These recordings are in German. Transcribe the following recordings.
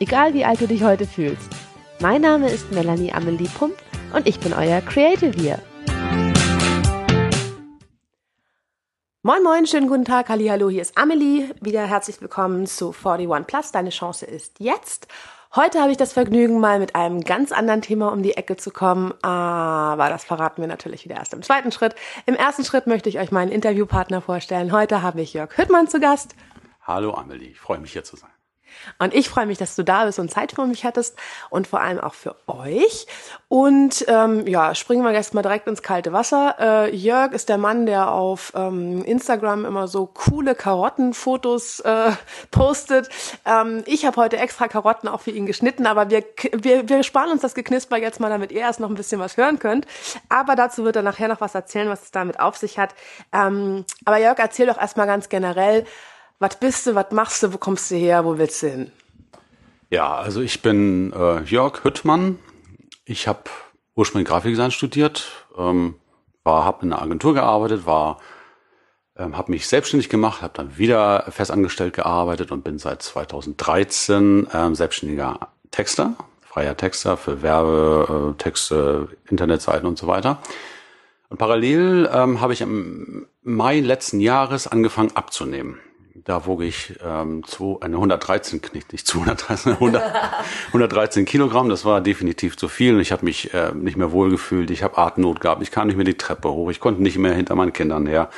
egal wie alt du dich heute fühlst. Mein Name ist Melanie Amelie Pump und ich bin euer Creative hier. Moin Moin, schönen guten Tag, hallo, hier ist Amelie. Wieder herzlich willkommen zu 41 Plus. Deine Chance ist jetzt. Heute habe ich das Vergnügen, mal mit einem ganz anderen Thema um die Ecke zu kommen, aber das verraten wir natürlich wieder erst im zweiten Schritt. Im ersten Schritt möchte ich euch meinen Interviewpartner vorstellen. Heute habe ich Jörg Hüttmann zu Gast. Hallo Amelie, ich freue mich hier zu sein. Und ich freue mich, dass du da bist und Zeit für mich hattest und vor allem auch für euch. Und ähm, ja, springen wir jetzt mal direkt ins kalte Wasser. Äh, Jörg ist der Mann, der auf ähm, Instagram immer so coole Karottenfotos äh, postet. Ähm, ich habe heute extra Karotten auch für ihn geschnitten, aber wir, wir, wir sparen uns das Geknisper jetzt mal, damit ihr erst noch ein bisschen was hören könnt. Aber dazu wird er nachher noch was erzählen, was es damit auf sich hat. Ähm, aber Jörg, erzähl doch erstmal ganz generell, was bist du, was machst du, wo kommst du her, wo willst du hin? Ja, also ich bin äh, Jörg Hüttmann. Ich habe ursprünglich Grafikdesign studiert, ähm, habe in einer Agentur gearbeitet, war, ähm, habe mich selbstständig gemacht, habe dann wieder festangestellt gearbeitet und bin seit 2013 ähm, selbstständiger Texter, freier Texter für Werbetexte, äh, Internetseiten und so weiter. Und parallel ähm, habe ich im Mai letzten Jahres angefangen abzunehmen da wog ich ähm, zwei, eine 113, nicht, nicht 213, 100, 113 Kilogramm. Das war definitiv zu viel. Und ich habe mich äh, nicht mehr wohlgefühlt. Ich habe Atemnot gehabt. Ich kam nicht mehr die Treppe hoch. Ich konnte nicht mehr hinter meinen Kindern her.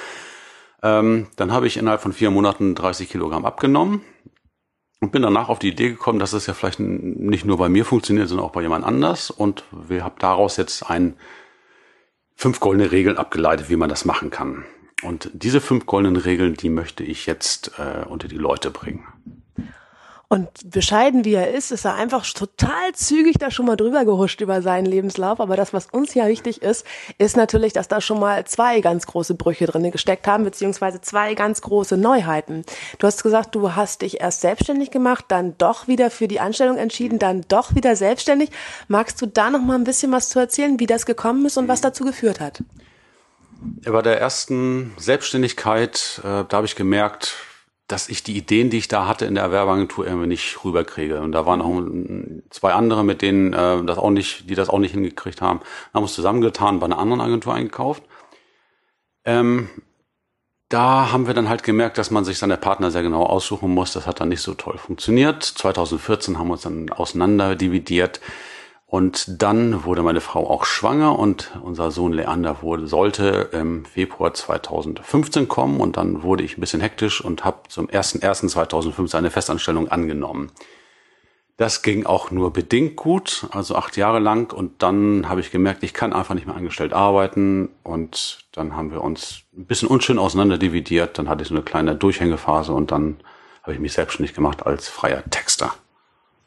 Ähm, dann habe ich innerhalb von vier Monaten 30 Kilogramm abgenommen und bin danach auf die Idee gekommen, dass es ja vielleicht nicht nur bei mir funktioniert, sondern auch bei jemand anders. Und wir haben daraus jetzt ein fünf goldene Regeln abgeleitet, wie man das machen kann. Und diese fünf goldenen Regeln, die möchte ich jetzt äh, unter die Leute bringen. Und bescheiden wie er ist, ist er einfach total zügig da schon mal drüber gehuscht über seinen Lebenslauf. Aber das, was uns ja wichtig ist, ist natürlich, dass da schon mal zwei ganz große Brüche drin gesteckt haben, beziehungsweise zwei ganz große Neuheiten. Du hast gesagt, du hast dich erst selbstständig gemacht, dann doch wieder für die Anstellung entschieden, dann doch wieder selbstständig. Magst du da noch mal ein bisschen was zu erzählen, wie das gekommen ist und was dazu geführt hat? Bei der ersten Selbstständigkeit, äh, da habe ich gemerkt, dass ich die Ideen, die ich da hatte in der Werbeagentur irgendwie nicht rüberkriege. Und da waren auch zwei andere, mit denen äh, das auch nicht, die das auch nicht hingekriegt haben. Dann haben wir uns zusammengetan, bei einer anderen Agentur eingekauft. Ähm, da haben wir dann halt gemerkt, dass man sich seine Partner sehr genau aussuchen muss. Das hat dann nicht so toll funktioniert. 2014 haben wir uns dann auseinander dividiert. Und dann wurde meine Frau auch schwanger und unser Sohn Leander wurde, sollte im Februar 2015 kommen und dann wurde ich ein bisschen hektisch und habe zum 01.01.2015 eine Festanstellung angenommen. Das ging auch nur bedingt gut, also acht Jahre lang und dann habe ich gemerkt, ich kann einfach nicht mehr angestellt arbeiten und dann haben wir uns ein bisschen unschön auseinanderdividiert, dann hatte ich so eine kleine Durchhängephase und dann habe ich mich selbstständig gemacht als freier Texter.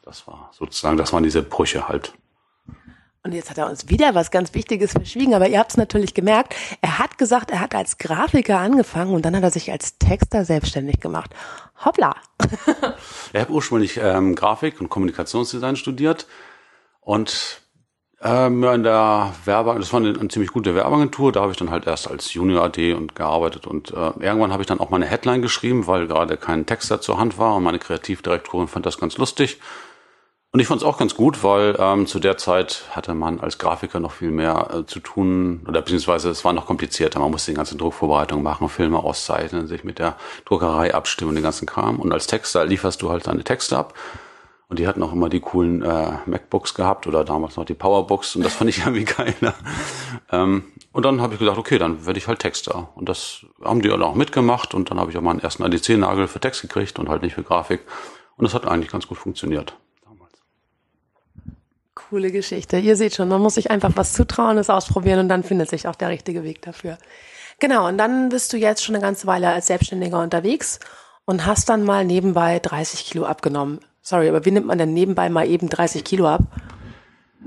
Das war sozusagen, das waren diese Brüche halt. Und jetzt hat er uns wieder was ganz Wichtiges verschwiegen, aber ihr habt es natürlich gemerkt. Er hat gesagt, er hat als Grafiker angefangen und dann hat er sich als Texter selbstständig gemacht. Hoppla. ich habe ursprünglich ähm, Grafik und Kommunikationsdesign studiert und ähm, in der Werbe, das war eine, eine, ziemlich gute Werbeagentur, da habe ich dann halt erst als Junior AD und gearbeitet und äh, irgendwann habe ich dann auch meine Headline geschrieben, weil gerade kein Texter zur Hand war und meine Kreativdirektorin fand das ganz lustig und ich fand es auch ganz gut, weil ähm, zu der Zeit hatte man als Grafiker noch viel mehr äh, zu tun, oder beziehungsweise es war noch komplizierter. Man musste die ganze Druckvorbereitung machen, Filme auszeichnen, sich mit der Druckerei abstimmen, den ganzen Kram. Und als Texter lieferst du halt deine Texte ab. Und die hatten auch immer die coolen äh, MacBooks gehabt oder damals noch die Powerbooks und das fand ich irgendwie geiler. ähm, und dann habe ich gesagt, okay, dann werde ich halt Texter. Und das haben die alle auch mitgemacht und dann habe ich auch meinen ersten ADC-Nagel für Text gekriegt und halt nicht für Grafik. Und das hat eigentlich ganz gut funktioniert. Coole Geschichte. Ihr seht schon, man muss sich einfach was zutrauen, es ausprobieren und dann findet sich auch der richtige Weg dafür. Genau, und dann bist du jetzt schon eine ganze Weile als Selbstständiger unterwegs und hast dann mal nebenbei 30 Kilo abgenommen. Sorry, aber wie nimmt man denn nebenbei mal eben 30 Kilo ab?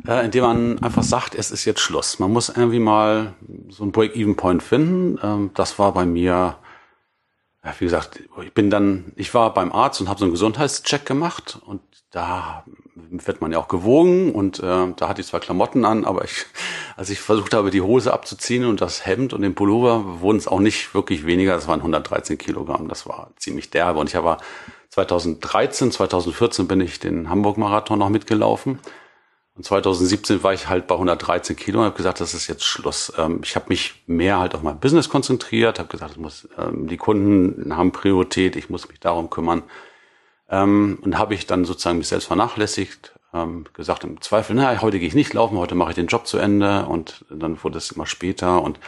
Äh, indem man einfach sagt, es ist jetzt Schluss. Man muss irgendwie mal so einen Break-Even-Point finden. Ähm, das war bei mir, ja, wie gesagt, ich bin dann, ich war beim Arzt und habe so einen Gesundheitscheck gemacht und da wird man ja auch gewogen und äh, da hatte ich zwar Klamotten an, aber ich, als ich versucht habe, die Hose abzuziehen und das Hemd und den Pullover, wurden es auch nicht wirklich weniger. Das waren 113 Kilogramm. Das war ziemlich derbe. Und ich habe 2013, 2014 bin ich den Hamburg-Marathon noch mitgelaufen. Und 2017 war ich halt bei 113 Kilo und habe gesagt, das ist jetzt Schluss. Ähm, ich habe mich mehr halt auf mein Business konzentriert, habe gesagt, muss, ähm, die Kunden haben Priorität, ich muss mich darum kümmern. Ähm, und habe ich dann sozusagen mich selbst vernachlässigt, ähm, gesagt im Zweifel, na, heute gehe ich nicht laufen, heute mache ich den Job zu Ende und dann wurde es immer später und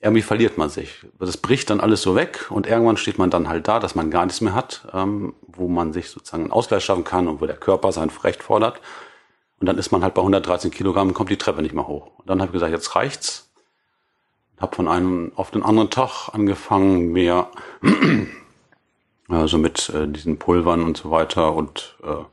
irgendwie verliert man sich. Das bricht dann alles so weg und irgendwann steht man dann halt da, dass man gar nichts mehr hat, ähm, wo man sich sozusagen einen Ausgleich schaffen kann und wo der Körper sein Recht fordert. Und dann ist man halt bei 113 Kilogramm und kommt die Treppe nicht mehr hoch. Und dann habe ich gesagt, jetzt reicht's. Habe von einem auf den anderen Tag angefangen, mehr also mit äh, diesen Pulvern und so weiter und äh,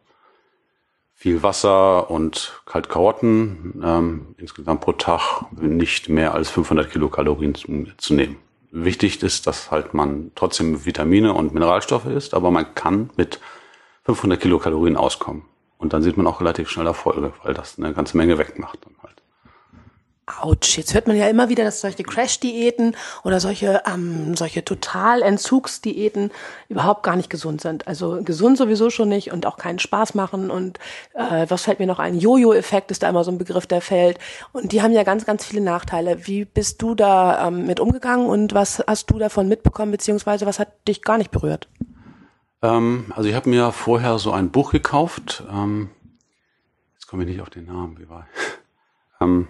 viel Wasser und Kaltkarotten ähm, insgesamt pro Tag nicht mehr als 500 Kilokalorien zu, zu, nehmen. Wichtig ist, dass halt man trotzdem Vitamine und Mineralstoffe isst, aber man kann mit 500 Kilokalorien auskommen. Und dann sieht man auch relativ schnell Erfolge, weil das eine ganze Menge wegmacht dann halt. Autsch, jetzt hört man ja immer wieder, dass solche Crash-Diäten oder solche, ähm, solche Totalentzugsdiäten überhaupt gar nicht gesund sind. Also gesund sowieso schon nicht und auch keinen Spaß machen. Und äh, was fällt mir noch ein? Jojo-Effekt ist da immer so ein Begriff, der fällt. Und die haben ja ganz, ganz viele Nachteile. Wie bist du da ähm, mit umgegangen und was hast du davon mitbekommen, beziehungsweise was hat dich gar nicht berührt? Ähm, also ich habe mir vorher so ein Buch gekauft. Ähm, jetzt komme ich nicht auf den Namen, wie war ähm,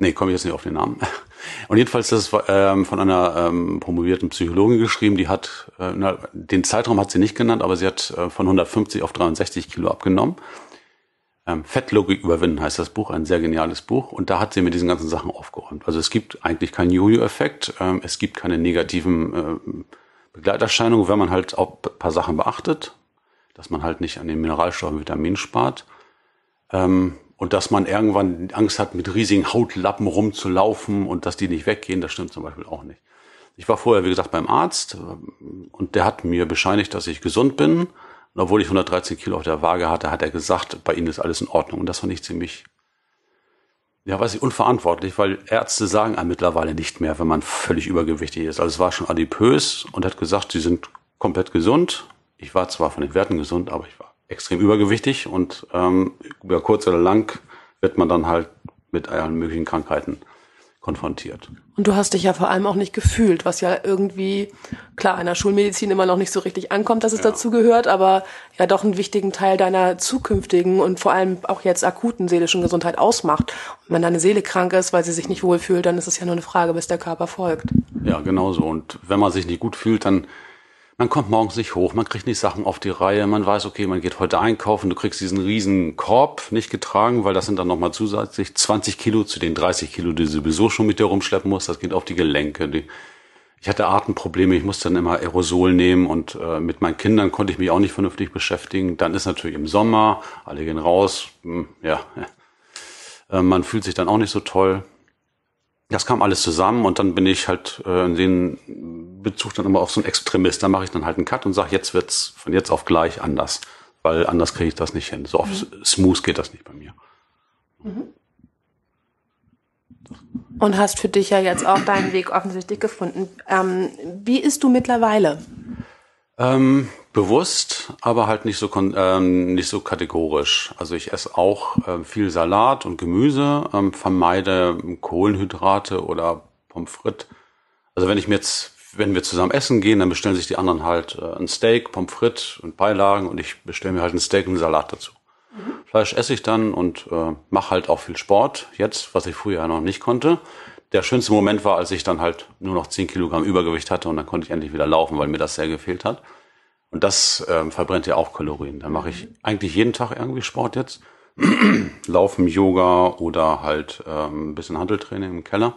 Nee, komme ich jetzt nicht auf den Namen. Und jedenfalls das ist ähm, von einer ähm, promovierten Psychologin geschrieben, die hat, äh, na, den Zeitraum hat sie nicht genannt, aber sie hat äh, von 150 auf 63 Kilo abgenommen. Ähm, Fettlogik überwinden heißt das Buch, ein sehr geniales Buch. Und da hat sie mit diesen ganzen Sachen aufgeräumt. Also es gibt eigentlich keinen Jojo-Effekt, ähm, es gibt keine negativen äh, Begleiterscheinungen, wenn man halt auch ein paar Sachen beachtet, dass man halt nicht an den Mineralstoffen und Vitaminen spart. Ähm, und dass man irgendwann Angst hat, mit riesigen Hautlappen rumzulaufen und dass die nicht weggehen, das stimmt zum Beispiel auch nicht. Ich war vorher, wie gesagt, beim Arzt äh, und der hat mir bescheinigt, dass ich gesund bin. Und obwohl ich 113 Kilo auf der Waage hatte, hat er gesagt, bei Ihnen ist alles in Ordnung. Und das fand ich ziemlich, ja, weiß ich, unverantwortlich, weil Ärzte sagen einem mittlerweile nicht mehr, wenn man völlig übergewichtig ist. Also es war schon adipös und hat gesagt, Sie sind komplett gesund. Ich war zwar von den Werten gesund, aber ich war extrem übergewichtig und ähm, über kurz oder lang wird man dann halt mit allen möglichen Krankheiten konfrontiert. Und du hast dich ja vor allem auch nicht gefühlt, was ja irgendwie, klar, in der Schulmedizin immer noch nicht so richtig ankommt, dass es ja. dazu gehört, aber ja doch einen wichtigen Teil deiner zukünftigen und vor allem auch jetzt akuten seelischen Gesundheit ausmacht. Und wenn deine Seele krank ist, weil sie sich nicht wohlfühlt, dann ist es ja nur eine Frage, bis der Körper folgt. Ja, genau so. Und wenn man sich nicht gut fühlt, dann man kommt morgens nicht hoch, man kriegt nicht Sachen auf die Reihe, man weiß, okay, man geht heute einkaufen, du kriegst diesen riesen Korb nicht getragen, weil das sind dann nochmal zusätzlich 20 Kilo zu den 30 Kilo, die du sowieso schon mit dir rumschleppen musst, das geht auf die Gelenke. Die, ich hatte Atemprobleme, ich musste dann immer Aerosol nehmen und äh, mit meinen Kindern konnte ich mich auch nicht vernünftig beschäftigen. Dann ist natürlich im Sommer, alle gehen raus, hm, ja, äh, man fühlt sich dann auch nicht so toll das kam alles zusammen und dann bin ich halt äh, in den Bezug dann immer auf so einen Extremist. Da mache ich dann halt einen Cut und sage, jetzt wird's von jetzt auf gleich anders, weil anders kriege ich das nicht hin. So auf mhm. smooth geht das nicht bei mir. Mhm. Und hast für dich ja jetzt auch deinen Weg offensichtlich gefunden. Ähm, wie isst du mittlerweile? Ähm, bewusst, aber halt nicht so ähm, nicht so kategorisch. Also ich esse auch äh, viel Salat und Gemüse, ähm, vermeide Kohlenhydrate oder Pommes frites. Also wenn ich mir jetzt, wenn wir zusammen essen gehen, dann bestellen sich die anderen halt äh, ein Steak, Pommes frites und Beilagen und ich bestelle mir halt ein Steak und einen Salat dazu. Mhm. Fleisch esse ich dann und äh, mache halt auch viel Sport jetzt, was ich früher noch nicht konnte. Der schönste Moment war, als ich dann halt nur noch 10 Kilogramm Übergewicht hatte und dann konnte ich endlich wieder laufen, weil mir das sehr gefehlt hat. Und das ähm, verbrennt ja auch Kalorien. Da mache ich eigentlich jeden Tag irgendwie Sport jetzt. Laufen, Yoga oder halt ähm, ein bisschen Handeltraining im Keller.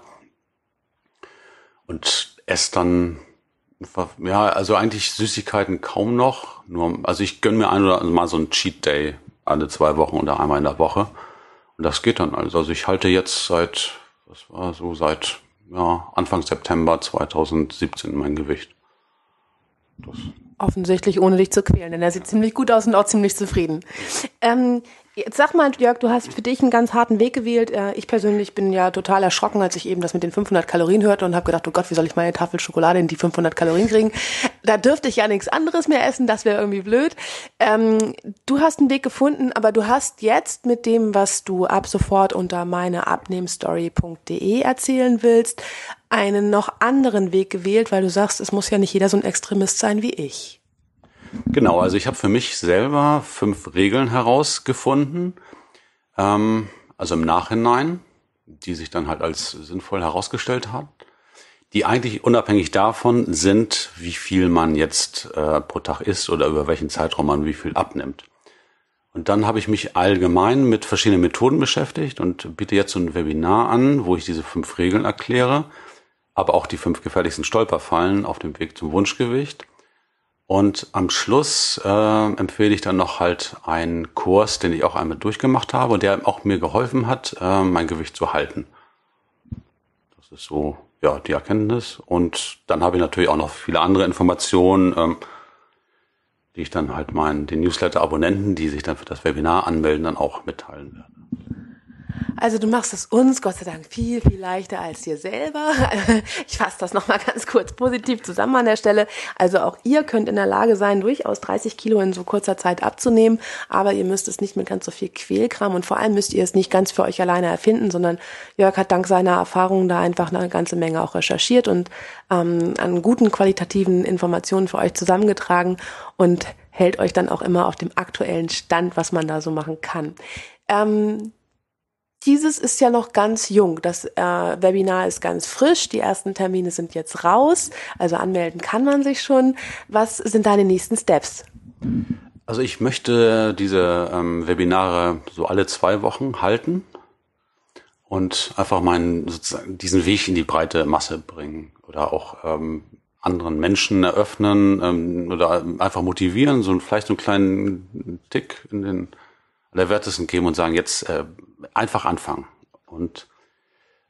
Und esse dann Ja, also eigentlich Süßigkeiten kaum noch. Nur, also ich gönn mir ein oder mal so ein Cheat Day alle zwei Wochen oder einmal in der Woche. Und das geht dann. Also ich halte jetzt seit, das war so seit ja, Anfang September 2017 mein Gewicht. Das Offensichtlich ohne dich zu quälen, denn er sieht ziemlich gut aus und auch ziemlich zufrieden. Ähm, Jetzt sag mal, Jörg, du hast für dich einen ganz harten Weg gewählt. Äh, ich persönlich bin ja total erschrocken, als ich eben das mit den 500 Kalorien hörte und habe gedacht, oh Gott, wie soll ich meine Tafel Schokolade in die 500 Kalorien kriegen? Da dürfte ich ja nichts anderes mehr essen, das wäre irgendwie blöd. Ähm, du hast einen Weg gefunden, aber du hast jetzt mit dem, was du ab sofort unter meineabnehmstory.de erzählen willst, einen noch anderen Weg gewählt, weil du sagst, es muss ja nicht jeder so ein Extremist sein wie ich. Genau, also ich habe für mich selber fünf Regeln herausgefunden, ähm, also im Nachhinein, die sich dann halt als sinnvoll herausgestellt haben, die eigentlich unabhängig davon sind, wie viel man jetzt äh, pro Tag isst oder über welchen Zeitraum man wie viel abnimmt. Und dann habe ich mich allgemein mit verschiedenen Methoden beschäftigt und biete jetzt so ein Webinar an, wo ich diese fünf Regeln erkläre, aber auch die fünf gefährlichsten Stolperfallen auf dem Weg zum Wunschgewicht und am Schluss äh, empfehle ich dann noch halt einen Kurs, den ich auch einmal durchgemacht habe und der auch mir geholfen hat, äh, mein Gewicht zu halten. Das ist so, ja, die Erkenntnis. Und dann habe ich natürlich auch noch viele andere Informationen, ähm, die ich dann halt meinen, den Newsletter-Abonnenten, die sich dann für das Webinar anmelden, dann auch mitteilen werde. Also du machst es uns Gott sei Dank viel, viel leichter als dir selber. Ich fasse das nochmal ganz kurz positiv zusammen an der Stelle. Also auch ihr könnt in der Lage sein, durchaus 30 Kilo in so kurzer Zeit abzunehmen, aber ihr müsst es nicht mit ganz so viel Quälkram und vor allem müsst ihr es nicht ganz für euch alleine erfinden, sondern Jörg hat dank seiner Erfahrungen da einfach eine ganze Menge auch recherchiert und ähm, an guten qualitativen Informationen für euch zusammengetragen und hält euch dann auch immer auf dem aktuellen Stand, was man da so machen kann. Ähm, dieses ist ja noch ganz jung. Das äh, Webinar ist ganz frisch. Die ersten Termine sind jetzt raus. Also anmelden kann man sich schon. Was sind deine nächsten Steps? Also ich möchte diese ähm, Webinare so alle zwei Wochen halten und einfach meinen sozusagen diesen Weg in die breite Masse bringen oder auch ähm, anderen Menschen eröffnen ähm, oder einfach motivieren, so vielleicht so einen kleinen Tick in den Allerwertesten geben und sagen, jetzt äh, einfach anfangen. Und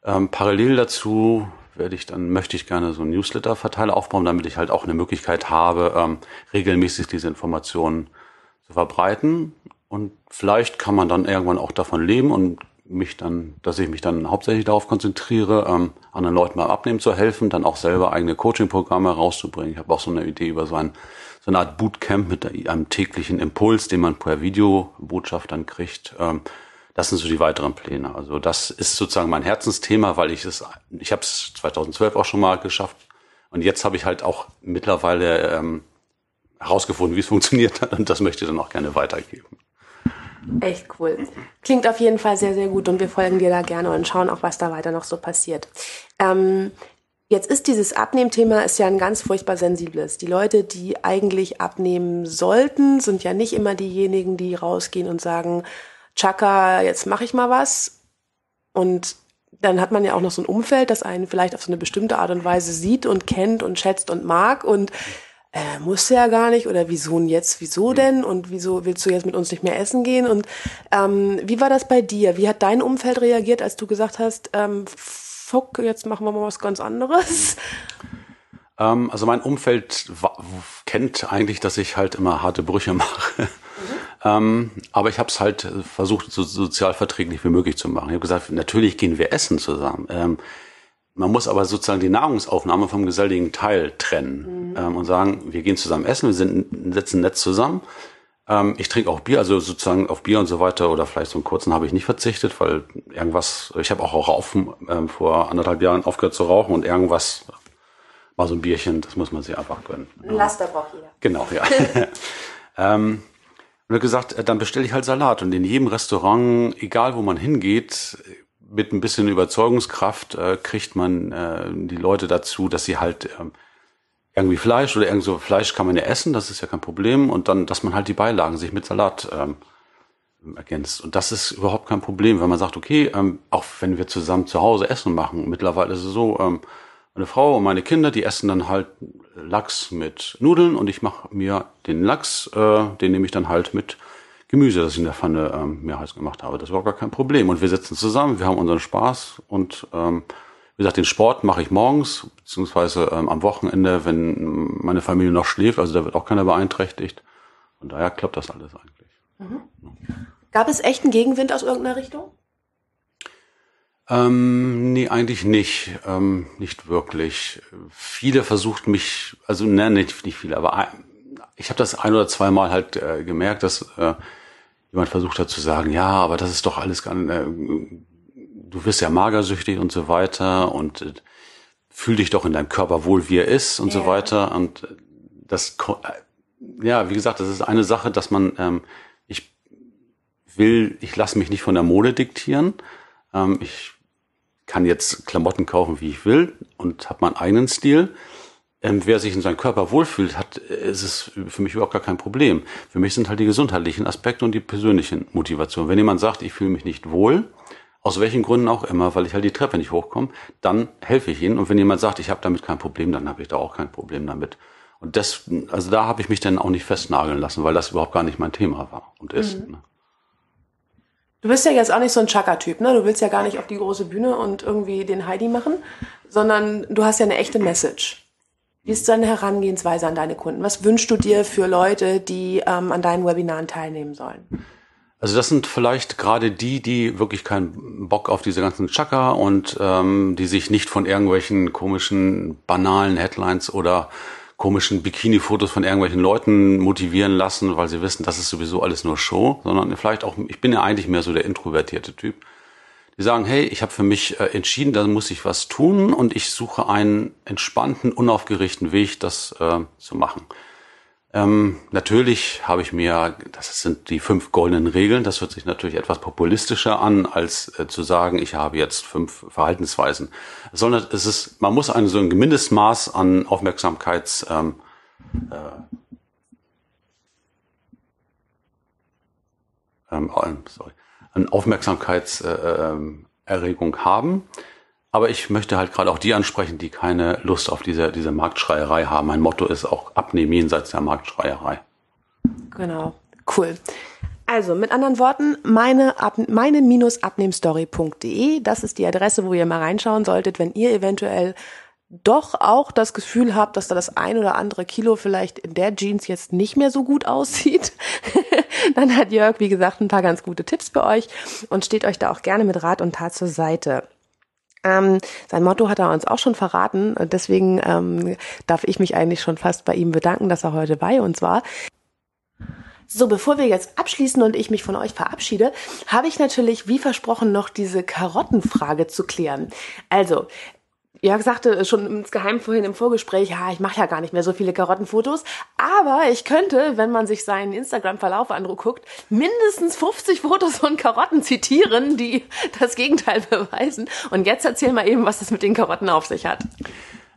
ähm, parallel dazu werde ich dann, möchte ich gerne so ein Newsletter-Verteiler aufbauen, damit ich halt auch eine Möglichkeit habe, ähm, regelmäßig diese Informationen zu verbreiten. Und vielleicht kann man dann irgendwann auch davon leben und mich dann, dass ich mich dann hauptsächlich darauf konzentriere, ähm, anderen Leuten beim Abnehmen zu helfen, dann auch selber eigene Coaching-Programme rauszubringen. Ich habe auch so eine Idee über so ein so eine Art Bootcamp mit einem täglichen Impuls, den man per Videobotschaft dann kriegt. Ähm, das sind so die weiteren Pläne. Also das ist sozusagen mein Herzensthema, weil ich es, ich habe es 2012 auch schon mal geschafft und jetzt habe ich halt auch mittlerweile ähm, herausgefunden, wie es funktioniert hat und das möchte ich dann auch gerne weitergeben. Echt cool. Klingt auf jeden Fall sehr, sehr gut und wir folgen dir da gerne und schauen auch, was da weiter noch so passiert. Ähm, Jetzt ist dieses Abnehmthema ist ja ein ganz furchtbar sensibles. Die Leute, die eigentlich abnehmen sollten, sind ja nicht immer diejenigen, die rausgehen und sagen, Chaka, jetzt mache ich mal was. Und dann hat man ja auch noch so ein Umfeld, das einen vielleicht auf so eine bestimmte Art und Weise sieht und kennt und schätzt und mag und äh, muss ja gar nicht oder wieso denn jetzt, wieso denn und wieso willst du jetzt mit uns nicht mehr essen gehen und ähm, wie war das bei dir? Wie hat dein Umfeld reagiert, als du gesagt hast, ähm, fuck, jetzt machen wir mal was ganz anderes? Ähm, also mein Umfeld kennt eigentlich, dass ich halt immer harte Brüche mache. Mhm. Ähm, aber ich habe es halt versucht, so sozial verträglich wie möglich zu machen. Ich habe gesagt, natürlich gehen wir essen zusammen. Ähm, man muss aber sozusagen die Nahrungsaufnahme vom geselligen Teil trennen mhm. ähm, und sagen, wir gehen zusammen essen, wir sind, sitzen nett zusammen ähm, ich trinke auch Bier, also sozusagen auf Bier und so weiter oder vielleicht so einen kurzen habe ich nicht verzichtet, weil irgendwas, ich habe auch Rauchen ähm, vor anderthalb Jahren aufgehört zu rauchen und irgendwas war so ein Bierchen, das muss man sich einfach gönnen. Ein Laster braucht jeder. Genau, ja. ähm, und hat gesagt, äh, dann bestelle ich halt Salat und in jedem Restaurant, egal wo man hingeht, mit ein bisschen Überzeugungskraft äh, kriegt man äh, die Leute dazu, dass sie halt ähm, irgendwie Fleisch oder irgend so Fleisch kann man ja essen, das ist ja kein Problem. Und dann, dass man halt die Beilagen sich mit Salat ähm, ergänzt. Und das ist überhaupt kein Problem, wenn man sagt, okay, ähm, auch wenn wir zusammen zu Hause Essen machen, mittlerweile ist es so, ähm, Meine Frau und meine Kinder, die essen dann halt Lachs mit Nudeln und ich mache mir den Lachs, äh, den nehme ich dann halt mit Gemüse, das ich in der Pfanne ähm, mir heiß gemacht habe. Das war gar kein Problem. Und wir sitzen zusammen, wir haben unseren Spaß und ähm, wie gesagt, den Sport mache ich morgens, beziehungsweise ähm, am Wochenende, wenn meine Familie noch schläft, also da wird auch keiner beeinträchtigt. Von daher klappt das alles eigentlich. Mhm. Gab es echten Gegenwind aus irgendeiner Richtung? Ähm, nee, eigentlich nicht. Ähm, nicht wirklich. Viele versucht mich, also ne, nicht, nicht viele, aber ich habe das ein oder zweimal halt äh, gemerkt, dass äh, jemand versucht hat zu sagen, ja, aber das ist doch alles gar äh, du wirst ja magersüchtig und so weiter und äh, fühl dich doch in deinem Körper wohl, wie er ist und yeah. so weiter. Und das, äh, ja, wie gesagt, das ist eine Sache, dass man, ähm, ich will, ich lasse mich nicht von der Mode diktieren. Ähm, ich kann jetzt Klamotten kaufen, wie ich will und habe meinen eigenen Stil. Ähm, wer sich in seinem Körper wohlfühlt, hat, ist es für mich überhaupt gar kein Problem. Für mich sind halt die gesundheitlichen Aspekte und die persönlichen Motivationen. Wenn jemand sagt, ich fühle mich nicht wohl, aus welchen Gründen auch immer, weil ich halt die Treppe nicht hochkomme, dann helfe ich ihnen. Und wenn jemand sagt, ich habe damit kein Problem, dann habe ich da auch kein Problem damit. Und das, also da habe ich mich dann auch nicht festnageln lassen, weil das überhaupt gar nicht mein Thema war und ist. Mhm. Ne? Du bist ja jetzt auch nicht so ein Chaka-Typ, ne? Du willst ja gar nicht auf die große Bühne und irgendwie den Heidi machen, sondern du hast ja eine echte Message. Wie ist deine Herangehensweise an deine Kunden? Was wünschst du dir für Leute, die ähm, an deinen Webinaren teilnehmen sollen? Also das sind vielleicht gerade die, die wirklich keinen Bock auf diese ganzen Chaka und ähm, die sich nicht von irgendwelchen komischen, banalen Headlines oder komischen Bikini-Fotos von irgendwelchen Leuten motivieren lassen, weil sie wissen, das ist sowieso alles nur Show, sondern vielleicht auch, ich bin ja eigentlich mehr so der introvertierte Typ. Die sagen, hey, ich habe für mich äh, entschieden, da muss ich was tun und ich suche einen entspannten, unaufgeregten Weg, das äh, zu machen. Ähm, natürlich habe ich mir, das sind die fünf goldenen Regeln, das hört sich natürlich etwas populistischer an, als äh, zu sagen, ich habe jetzt fünf Verhaltensweisen. Sondern es ist, man muss ein so ein Mindestmaß an Aufmerksamkeits ähm, äh, ähm, sorry, an Aufmerksamkeitserregung äh, haben. Aber ich möchte halt gerade auch die ansprechen, die keine Lust auf diese, diese Marktschreierei haben. Mein Motto ist auch abnehmen jenseits der Marktschreierei. Genau, cool. Also mit anderen Worten, meine, meine-abnehmstory.de, das ist die Adresse, wo ihr mal reinschauen solltet, wenn ihr eventuell doch auch das Gefühl habt, dass da das ein oder andere Kilo vielleicht in der Jeans jetzt nicht mehr so gut aussieht, dann hat Jörg, wie gesagt, ein paar ganz gute Tipps für euch und steht euch da auch gerne mit Rat und Tat zur Seite. Ähm, sein Motto hat er uns auch schon verraten. Deswegen ähm, darf ich mich eigentlich schon fast bei ihm bedanken, dass er heute bei uns war. So, bevor wir jetzt abschließen und ich mich von euch verabschiede, habe ich natürlich, wie versprochen, noch diese Karottenfrage zu klären. Also, Jörg sagte schon insgeheim vorhin im Vorgespräch, ja, ich mache ja gar nicht mehr so viele Karottenfotos, aber ich könnte, wenn man sich seinen Instagram-Verlauf anguckt, mindestens 50 Fotos von Karotten zitieren, die das Gegenteil beweisen. Und jetzt erzähl mal eben, was das mit den Karotten auf sich hat.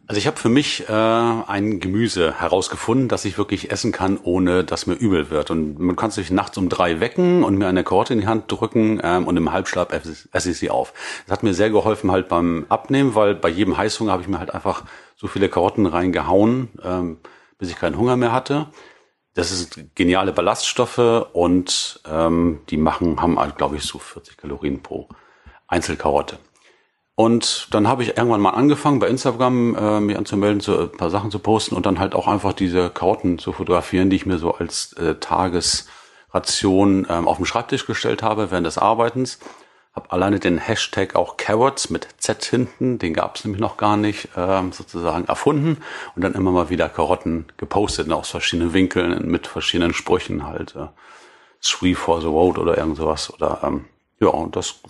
Also ich habe für mich äh, ein Gemüse herausgefunden, das ich wirklich essen kann, ohne dass mir übel wird. Und man kann sich nachts um drei wecken und mir eine Karotte in die Hand drücken ähm, und im Halbschlaf esse ich sie auf. Das hat mir sehr geholfen halt beim Abnehmen, weil bei jedem Heißhunger habe ich mir halt einfach so viele Karotten reingehauen, ähm, bis ich keinen Hunger mehr hatte. Das ist geniale Ballaststoffe und ähm, die machen, haben halt, glaube ich, so 40 Kalorien pro Einzelkarotte. Und dann habe ich irgendwann mal angefangen, bei Instagram äh, mich anzumelden, so ein paar Sachen zu posten und dann halt auch einfach diese Karotten zu fotografieren, die ich mir so als äh, Tagesration ähm, auf den Schreibtisch gestellt habe während des Arbeitens. Habe alleine den Hashtag auch Carrots mit Z hinten, den gab es nämlich noch gar nicht, ähm, sozusagen erfunden und dann immer mal wieder Karotten gepostet aus verschiedenen Winkeln mit verschiedenen Sprüchen halt. Äh, Three for the Road oder irgend sowas. Oder ähm, ja, und das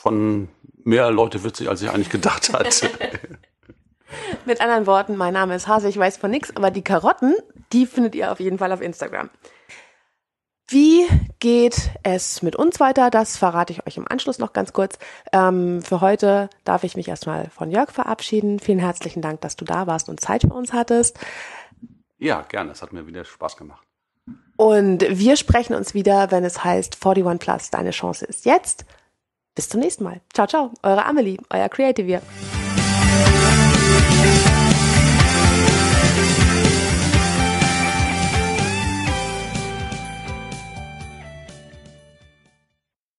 von mehr Leute witzig, als ich eigentlich gedacht hatte. Mit anderen Worten, mein Name ist Hase, ich weiß von nichts, aber die Karotten, die findet ihr auf jeden Fall auf Instagram. Wie geht es mit uns weiter? Das verrate ich euch im Anschluss noch ganz kurz. Ähm, für heute darf ich mich erstmal von Jörg verabschieden. Vielen herzlichen Dank, dass du da warst und Zeit für uns hattest. Ja, gerne. Es hat mir wieder Spaß gemacht. Und wir sprechen uns wieder, wenn es heißt 41 Plus, deine Chance ist jetzt. Bis zum nächsten Mal. Ciao, ciao. Eure Amelie, euer Creative.